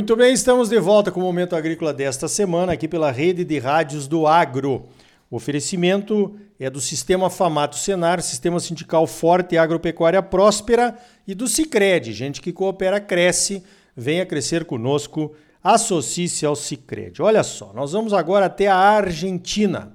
Muito bem, estamos de volta com o Momento Agrícola desta semana, aqui pela rede de rádios do Agro. O oferecimento é do Sistema Famato Senar, Sistema Sindical Forte e Agropecuária Próspera e do Cicred. Gente que coopera, cresce. Venha crescer conosco, associe-se ao Cicred. Olha só, nós vamos agora até a Argentina.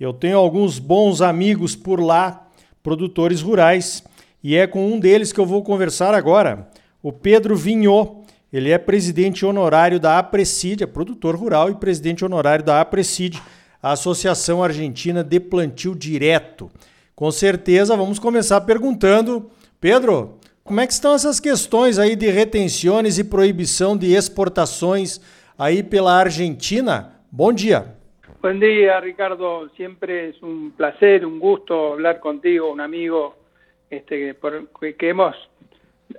Eu tenho alguns bons amigos por lá, produtores rurais, e é com um deles que eu vou conversar agora, o Pedro Vinhô. Ele é presidente honorário da Aprecid, é produtor rural e presidente honorário da Aprecid a Associação Argentina de Plantio Direto. Com certeza, vamos começar perguntando, Pedro, como é que estão essas questões aí de retenções e proibição de exportações aí pela Argentina? Bom dia. Bom dia, Ricardo. Siempre es un placer, un gusto hablar contigo, un amigo este, por, que hemos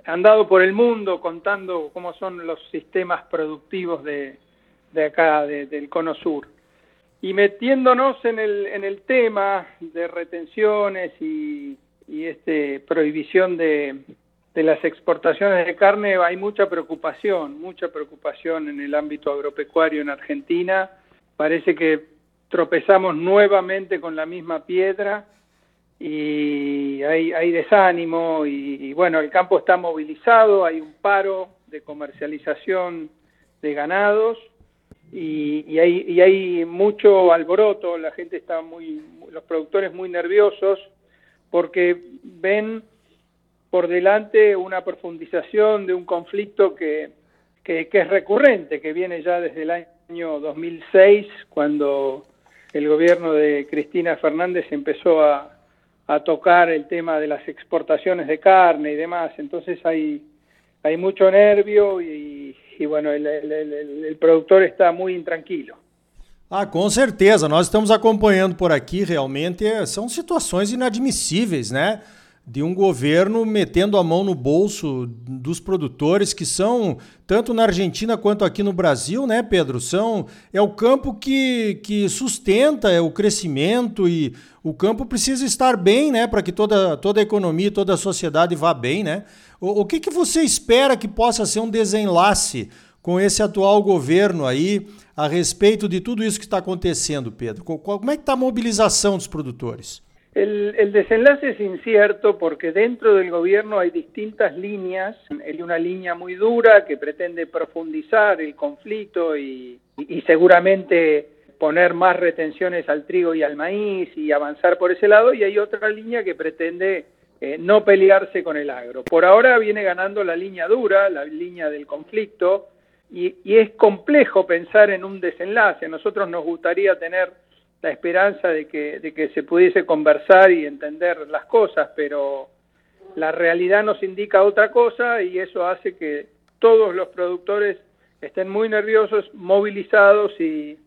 andado por el mundo contando cómo son los sistemas productivos de, de acá, de, del Cono Sur. Y metiéndonos en el, en el tema de retenciones y, y este, prohibición de, de las exportaciones de carne, hay mucha preocupación, mucha preocupación en el ámbito agropecuario en Argentina. Parece que tropezamos nuevamente con la misma piedra y hay, desánimo y, y, bueno, el campo está movilizado, hay un paro de comercialización de ganados y, y, hay, y hay mucho alboroto, la gente está muy, los productores muy nerviosos porque ven por delante una profundización de un conflicto que, que, que, es recurrente, que viene ya desde el año 2006, cuando el gobierno de Cristina Fernández empezó a, a tocar el tema de las exportaciones de carne y demás. Entonces hay, hay mucho nervio y, bueno, el, produtor está muy intranquilo. Ah, com certeza. Nós estamos acompanhando por aqui, realmente, são situações inadmissíveis, né? De um governo metendo a mão no bolso dos produtores, que são, tanto na Argentina quanto aqui no Brasil, né, Pedro? São, é o campo que, que sustenta é o crescimento e o campo precisa estar bem, né? Para que toda, toda a economia, toda a sociedade vá bem, né? O, o que, que você espera que possa ser um desenlace com esse atual governo aí a respeito de tudo isso que está acontecendo, Pedro? Como é que está a mobilização dos produtores? El, el, desenlace es incierto porque dentro del gobierno hay distintas líneas. Hay una línea muy dura que pretende profundizar el conflicto y, seguramente poner más retenciones al trigo y al maíz y avanzar por ese lado. Y hay otra línea que pretende eh, no pelearse con el agro. Por ahora viene ganando la línea dura, la línea del conflicto, y, y, es complejo pensar en un desenlace. A nosotros nos gustaría tener la esperanza de que, de que se pudiese conversar y entender las cosas, pero la realidad nos indica otra cosa y eso hace que todos los productores estén muy nerviosos, movilizados y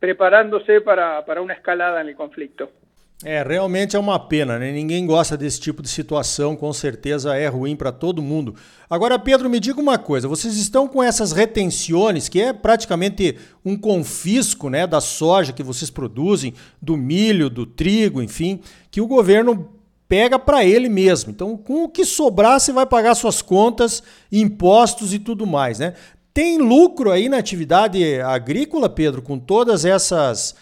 preparándose para, para una escalada en el conflicto. É, realmente é uma pena, né? Ninguém gosta desse tipo de situação, com certeza é ruim para todo mundo. Agora, Pedro, me diga uma coisa: vocês estão com essas retenções, que é praticamente um confisco né, da soja que vocês produzem, do milho, do trigo, enfim, que o governo pega para ele mesmo. Então, com o que sobrar, você vai pagar suas contas, impostos e tudo mais, né? Tem lucro aí na atividade agrícola, Pedro, com todas essas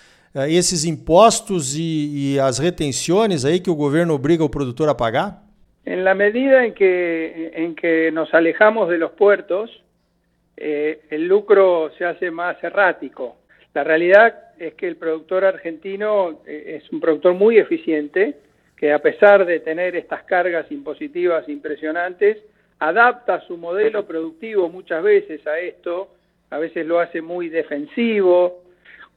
esses impostos e, e, as retenções aí que o governo obriga o produtor a pagar? En la medida en que, en que nos alejamos de los puertos, eh, el lucro se hace más errático. La realidad es que el productor argentino eh, es un productor muy eficiente, que a pesar de tener estas cargas impositivas impresionantes, adapta su modelo productivo muchas veces a esto, a veces lo hace muy defensivo,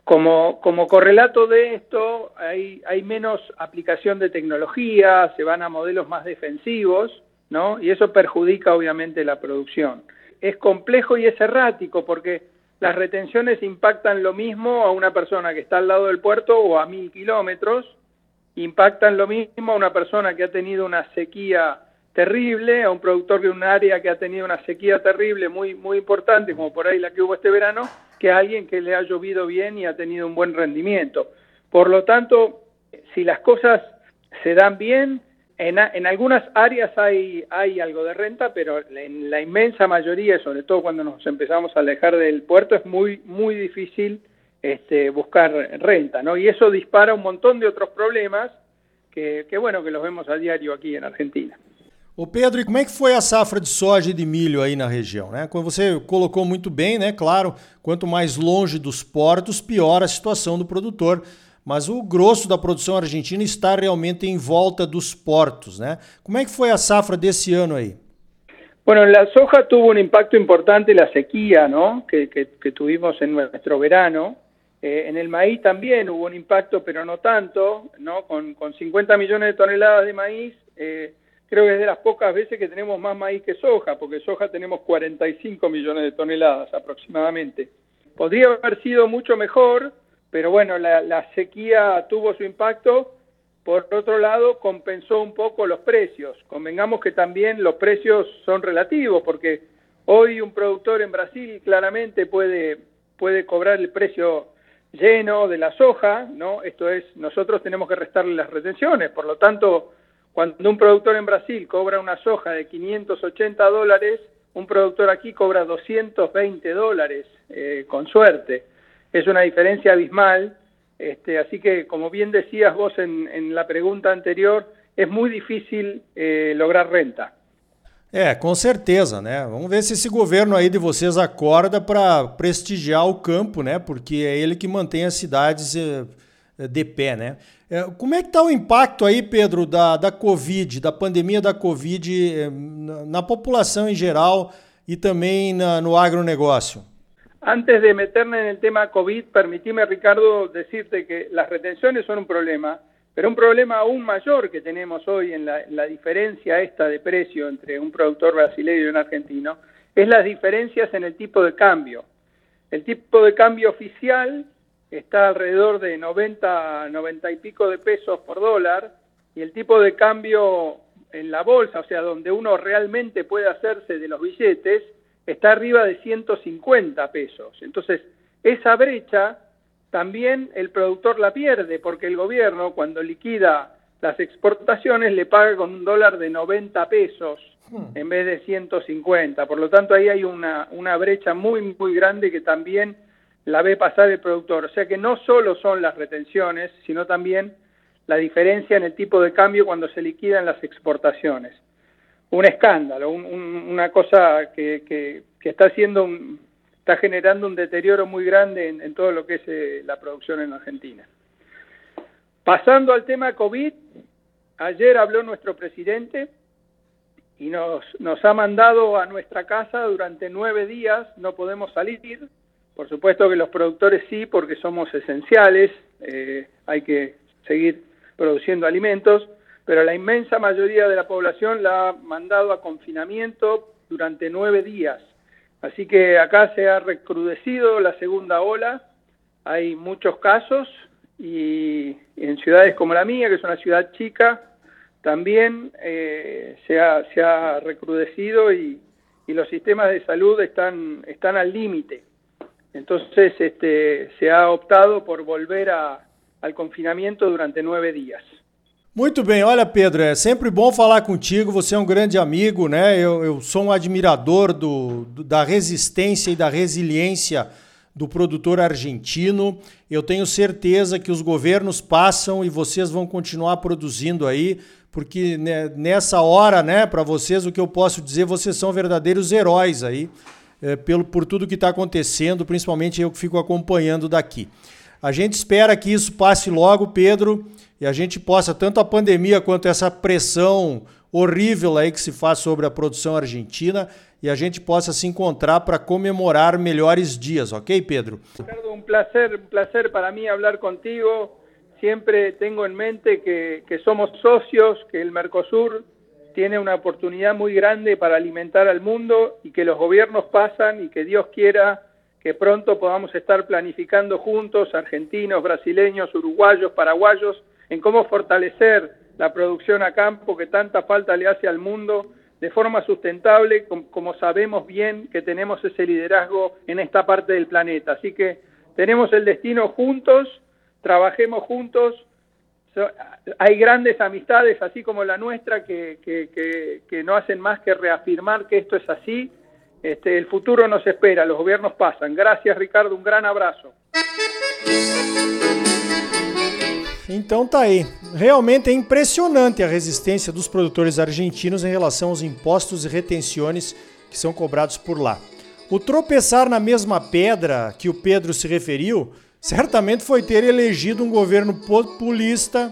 como, correlato de esto, hay, hay menos aplicación de tecnología, se van a modelos más defensivos, ¿no? Y eso perjudica obviamente la producción. Es complejo y es errático porque las retenciones impactan lo mismo a una persona que está al lado del puerto o a mil kilómetros, impactan lo mismo a una persona que ha tenido una sequía terrible, a un productor de un área que ha tenido una sequía terrible muy, muy importante, como por ahí la que hubo este verano, que a alguien que le ha llovido bien y ha tenido un buen rendimiento. Por lo tanto, si las cosas se dan bien, En, en, algunas áreas hay, hay algo de renta, pero en la inmensa mayoría, sobre todo cuando nos empezamos a alejar del puerto, es muy, muy difícil este, buscar renta, ¿no? Y eso dispara un montón de otros problemas que, que, bueno, que los vemos a diario aqui na Argentina. Ô Pedro, e como é que foi a safra de soja e de milho aí na região? Né? Como você colocou muito bem, né? Claro, quanto mais longe dos portos, pior a situação do produtor. Mas o grosso da produção argentina está realmente em volta dos portos, né? Como é que foi a safra desse ano aí? Bueno, la soja tuvo un impacto importante la sequía, ¿no? Que, que, que tuvimos en nuestro verano. Eh, en el maíz también hubo un impacto, pero no tanto, ¿no? Con, con 50 millones de toneladas de maíz, eh, creo que es de las pocas veces que tenemos más maíz que soja, porque soja tenemos 45 millones de toneladas aproximadamente. Podría haber sido mucho mejor, pero bueno, la, sequía tuvo su impacto. Por otro lado, compensó un poco los precios. Convengamos que también los precios son relativos, porque hoy un productor en Brasil claramente puede, puede cobrar el precio lleno de la soja, ¿no? Esto es, nosotros tenemos que restarle las retenciones, por lo tanto, cuando un productor en Brasil cobra una soja de 580 dólares, un productor aquí cobra 220 dólares, eh, con suerte. Es una diferencia abismal, este, así que, como bien decías vos en, en la pregunta anterior, es muy difícil eh, lograr renta. É, com certeza, né? Vamos ver se esse governo aí de vocês acorda para prestigiar o campo, né? Porque é ele que mantém as cidades eh, de pé, né? É, como é que está o impacto aí, Pedro, da, da Covid, da pandemia da Covid eh, na, na população em geral e também na, no agronegócio? Antes de meterme en el tema COVID, permitime, Ricardo, decirte que las retenciones son un problema, Pero un problema aún mayor que tenemos hoy en la, en la, diferencia esta de precio entre un productor brasileño y un argentino es las diferencias en el tipo de cambio. El tipo de cambio oficial está alrededor de 90, 90 y pico de pesos por dólar y el tipo de cambio en la bolsa, o sea, donde uno realmente puede hacerse de los billetes, está arriba de 150 pesos. Entonces, esa brecha también el productor la pierde porque el gobierno cuando liquida las exportaciones le paga con un dólar de 90 pesos hmm. en vez de 150. Por lo tanto, ahí hay una, una brecha muy, muy grande que también la ve pasar el productor. O sea que no solo son las retenciones, sino también la diferencia en el tipo de cambio cuando se liquidan las exportaciones. Un escándalo, un, un, una cosa que, que, que está haciendo está generando un deterioro muy grande en, en todo lo que es eh, la producción en Argentina. Pasando al tema COVID, ayer habló nuestro presidente y nos, nos ha mandado a nuestra casa durante nueve días, no podemos salir, por supuesto que los productores sí, porque somos esenciales, eh, hay que seguir produciendo alimentos, pero la inmensa mayoría de la población la ha mandado a confinamiento durante nueve días. Así que acá se ha recrudecido la segunda ola, hay muchos casos y en ciudades como la mía, que es una ciudad chica, también eh, se, ha, se, ha, recrudecido y, y, los sistemas de salud están, están al límite. Entonces este, se ha optado por volver a, al confinamiento durante nueve días. Muito bem, olha Pedro, é sempre bom falar contigo, você é um grande amigo, né? Eu, eu sou um admirador do, do, da resistência e da resiliência do produtor argentino. Eu tenho certeza que os governos passam e vocês vão continuar produzindo aí, porque né, nessa hora, né, para vocês, o que eu posso dizer, vocês são verdadeiros heróis aí, é, pelo, por tudo que está acontecendo, principalmente eu que fico acompanhando daqui. A gente espera que isso passe logo, Pedro e a gente possa, tanto a pandemia quanto essa pressão horrível aí que se faz sobre a produção argentina, e a gente possa se encontrar para comemorar melhores dias, ok, Pedro? Ricardo, um placer, um placer para mim falar contigo. Siempre tengo en mente que, que somos socios, que el Mercosur tiene una oportunidad muy grande para alimentar al mundo y que los gobiernos pasan y que Dios quiera que pronto podamos estar planificando juntos, argentinos, brasileños, uruguayos, paraguayos, en cómo fortalecer la producción a campo que tanta falta le hace al mundo de forma sustentable, como sabemos bien que tenemos ese liderazgo en esta parte del planeta. Así que tenemos el destino juntos, trabajemos juntos, hay grandes amistades, así como la nuestra, que, que, no hacen más que reafirmar que esto es así. Este, el futuro nos espera, los gobiernos pasan. Gracias, Ricardo, un gran abrazo. Então tá aí. Realmente é impressionante a resistência dos produtores argentinos em relação aos impostos e retenções que são cobrados por lá. O tropeçar na mesma pedra que o Pedro se referiu certamente foi ter elegido um governo populista,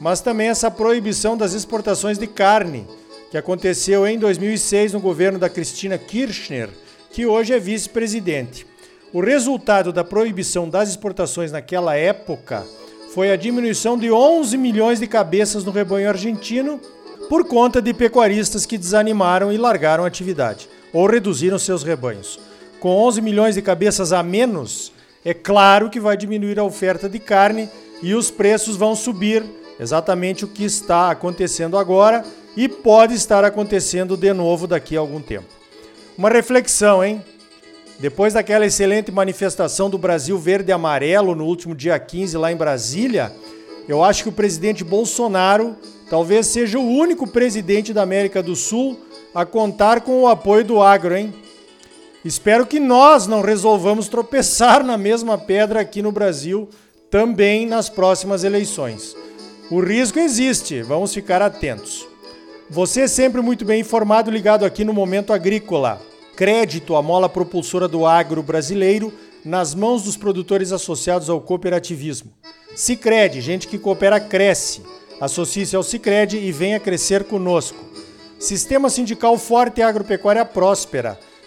mas também essa proibição das exportações de carne, que aconteceu em 2006 no governo da Cristina Kirchner, que hoje é vice-presidente. O resultado da proibição das exportações naquela época foi a diminuição de 11 milhões de cabeças no rebanho argentino por conta de pecuaristas que desanimaram e largaram a atividade ou reduziram seus rebanhos. Com 11 milhões de cabeças a menos, é claro que vai diminuir a oferta de carne e os preços vão subir, exatamente o que está acontecendo agora e pode estar acontecendo de novo daqui a algum tempo. Uma reflexão, hein? Depois daquela excelente manifestação do Brasil verde e amarelo no último dia 15 lá em Brasília, eu acho que o presidente Bolsonaro talvez seja o único presidente da América do Sul a contar com o apoio do agro, hein? Espero que nós não resolvamos tropeçar na mesma pedra aqui no Brasil também nas próximas eleições. O risco existe, vamos ficar atentos. Você é sempre muito bem informado, ligado aqui no Momento Agrícola crédito, a mola propulsora do agro brasileiro, nas mãos dos produtores associados ao cooperativismo. Sicredi, gente que coopera cresce. Associe-se ao Sicredi e venha crescer conosco. Sistema sindical forte e agropecuária próspera.